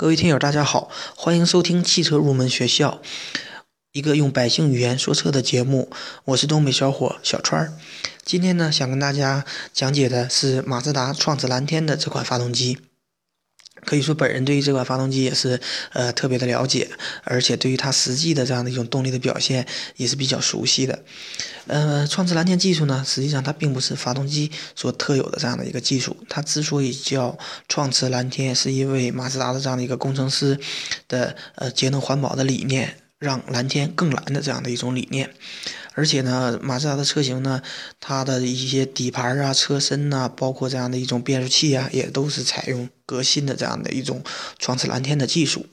各位听友，大家好，欢迎收听汽车入门学校，一个用百姓语言说车的节目。我是东北小伙小川儿。今天呢，想跟大家讲解的是马自达创驰蓝天的这款发动机。可以说，本人对于这款发动机也是呃特别的了解，而且对于它实际的这样的一种动力的表现也是比较熟悉的。呃，创驰蓝天技术呢，实际上它并不是发动机所特有的这样的一个技术。它之所以叫创驰蓝天，是因为马自达的这样的一个工程师的呃节能环保的理念。让蓝天更蓝的这样的一种理念，而且呢，马自达的车型呢，它的一些底盘啊、车身呐，包括这样的一种变速器啊，也都是采用革新的这样的一种创驰蓝天的技术。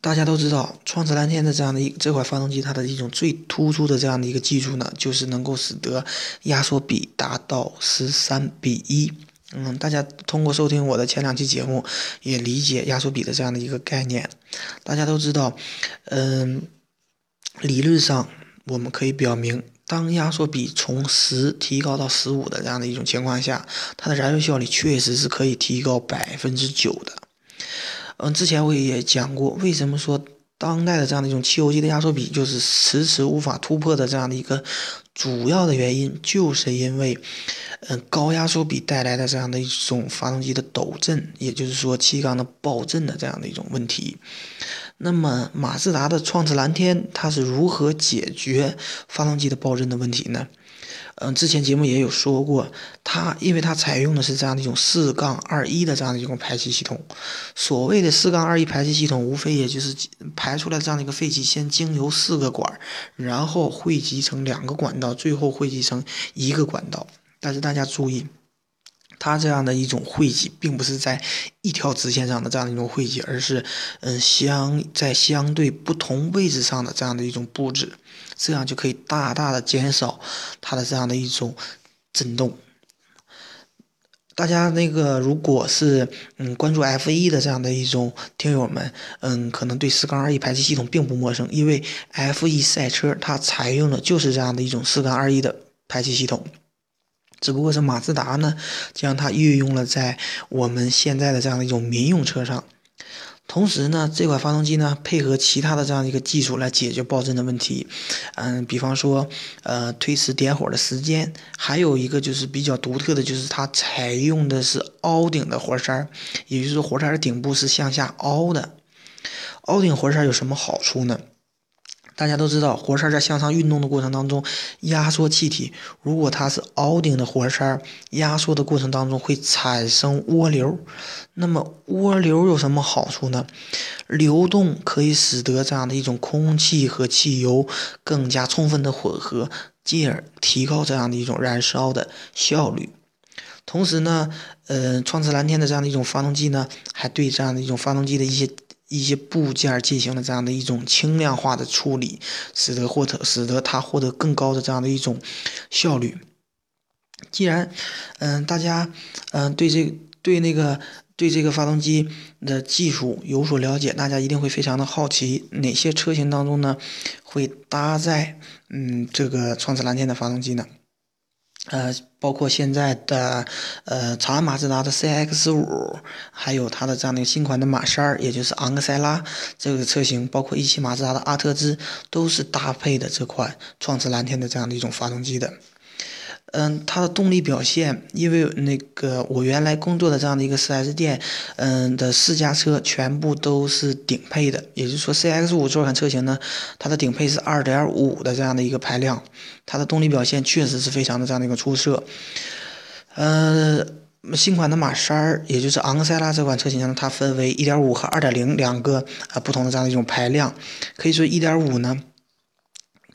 大家都知道，创驰蓝天的这样的一这款发动机，它的一种最突出的这样的一个技术呢，就是能够使得压缩比达到十三比一。嗯，大家通过收听我的前两期节目，也理解压缩比的这样的一个概念。大家都知道，嗯，理论上我们可以表明，当压缩比从十提高到十五的这样的一种情况下，它的燃油效率确实是可以提高百分之九的。嗯，之前我也讲过，为什么说当代的这样的一种汽油机的压缩比就是迟迟无法突破的这样的一个主要的原因，就是因为。嗯，高压缩比带来的这样的一种发动机的抖震，也就是说气缸的爆震的这样的一种问题。那么马自达的创驰蓝天，它是如何解决发动机的爆震的问题呢？嗯，之前节目也有说过，它因为它采用的是这样的一种四杠二一的这样的一种排气系统。所谓的四杠二一排气系统，无非也就是排出来这样的一个废气，先经由四个管，然后汇集成两个管道，最后汇集成一个管道。但是大家注意，它这样的一种汇集，并不是在一条直线上的这样的一种汇集，而是嗯相在相对不同位置上的这样的一种布置，这样就可以大大的减少它的这样的一种震动。大家那个如果是嗯关注 F 一的这样的一种听友们，嗯可能对四缸二一排气系统并不陌生，因为 F 一赛车它采用的就是这样的一种四缸二一的排气系统。只不过是马自达呢，将它运用了在我们现在的这样的一种民用车上。同时呢，这款发动机呢，配合其他的这样一个技术来解决爆震的问题。嗯，比方说，呃，推迟点火的时间，还有一个就是比较独特的，就是它采用的是凹顶的活塞，也就是说，活塞的顶部是向下凹的。凹顶活塞有什么好处呢？大家都知道，活塞在向上运动的过程当中，压缩气体。如果它是凹顶的活塞，压缩的过程当中会产生涡流。那么涡流有什么好处呢？流动可以使得这样的一种空气和汽油更加充分的混合，进而提高这样的一种燃烧的效率。同时呢，呃，创驰蓝天的这样的一种发动机呢，还对这样的一种发动机的一些。一些部件进行了这样的一种轻量化的处理，使得获得使得它获得更高的这样的一种效率。既然，嗯，大家，嗯，对这对那个对这个发动机的技术有所了解，大家一定会非常的好奇，哪些车型当中呢会搭载嗯这个创驰蓝天的发动机呢？呃，包括现在的呃长安马自达的 CX 五，还有它的这样的新款的马三儿，也就是昂克赛拉这个车型，包括一汽马自达的阿特兹，都是搭配的这款创驰蓝天的这样的一种发动机的。嗯，它的动力表现，因为那个我原来工作的这样的一个 4S 店，嗯的试驾车全部都是顶配的，也就是说 CX5 这款车型呢，它的顶配是2.5的这样的一个排量，它的动力表现确实是非常的这样的一个出色。呃，新款的马三儿，也就是昂克赛拉这款车型呢，它分为1.5和2.0两个啊不同的这样的一种排量，可以说1.5呢。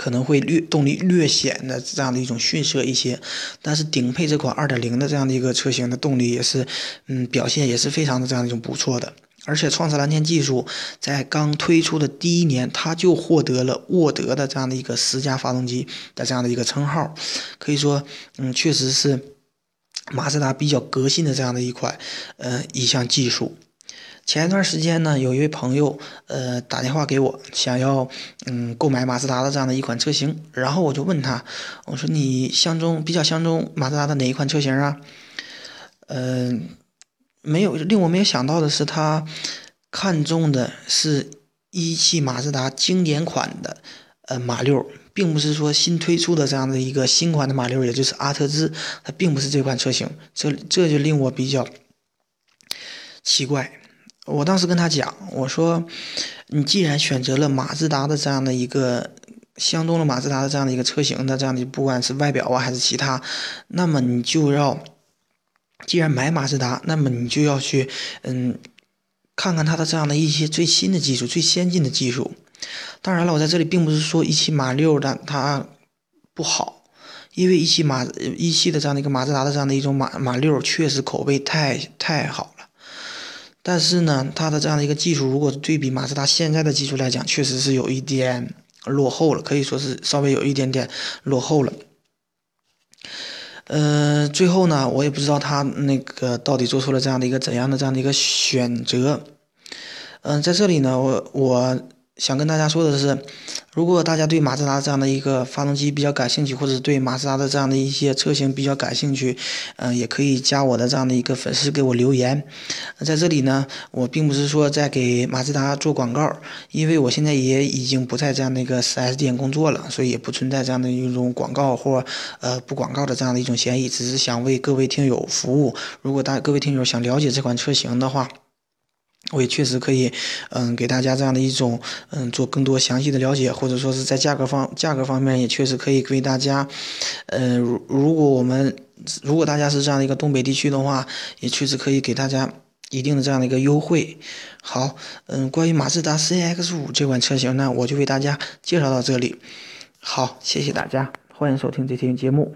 可能会略动力略显的这样的一种逊色一些，但是顶配这款二点零的这样的一个车型的动力也是，嗯，表现也是非常的这样一种不错的。而且创驰蓝天技术在刚推出的第一年，它就获得了沃德的这样的一个十佳发动机的这样的一个称号，可以说，嗯，确实是马自达比较革新的这样的一款，呃，一项技术。前一段时间呢，有一位朋友，呃，打电话给我，想要，嗯，购买马自达的这样的一款车型。然后我就问他，我说你相中比较相中马自达的哪一款车型啊？嗯，没有令我没有想到的是，他看中的是一汽马自达经典款的呃马六，并不是说新推出的这样的一个新款的马六，也就是阿特兹，它并不是这款车型，这这就令我比较奇怪。我当时跟他讲，我说，你既然选择了马自达的这样的一个相中了马自达的这样的一个车型的这样的，不管是外表啊还是其他，那么你就要。既然买马自达，那么你就要去，嗯，看看它的这样的一些最新的技术、最先进的技术。当然了，我在这里并不是说一汽马六的它不好，因为一汽马一汽的这样的一个马自达的这样的一种马马六确实口碑太太好了。但是呢，它的这样的一个技术，如果对比马自达现在的技术来讲，确实是有一点落后了，可以说是稍微有一点点落后了。嗯，最后呢，我也不知道他那个到底做出了这样的一个怎样的这样的一个选择。嗯，在这里呢，我我想跟大家说的是。如果大家对马自达这样的一个发动机比较感兴趣，或者对马自达的这样的一些车型比较感兴趣，嗯，也可以加我的这样的一个粉丝给我留言。在这里呢，我并不是说在给马自达做广告，因为我现在也已经不在这样的一个 4S 店工作了，所以也不存在这样的一种广告或呃不广告的这样的一种嫌疑，只是想为各位听友服务。如果大各位听友想了解这款车型的话，我也确实可以，嗯，给大家这样的一种，嗯，做更多详细的了解，或者说是在价格方价格方面也确实可以为大家，嗯，如如果我们如果大家是这样的一个东北地区的话，也确实可以给大家一定的这样的一个优惠。好，嗯，关于马自达 CX 五这款车型呢，我就为大家介绍到这里。好，谢谢大家，欢迎收听这期节目。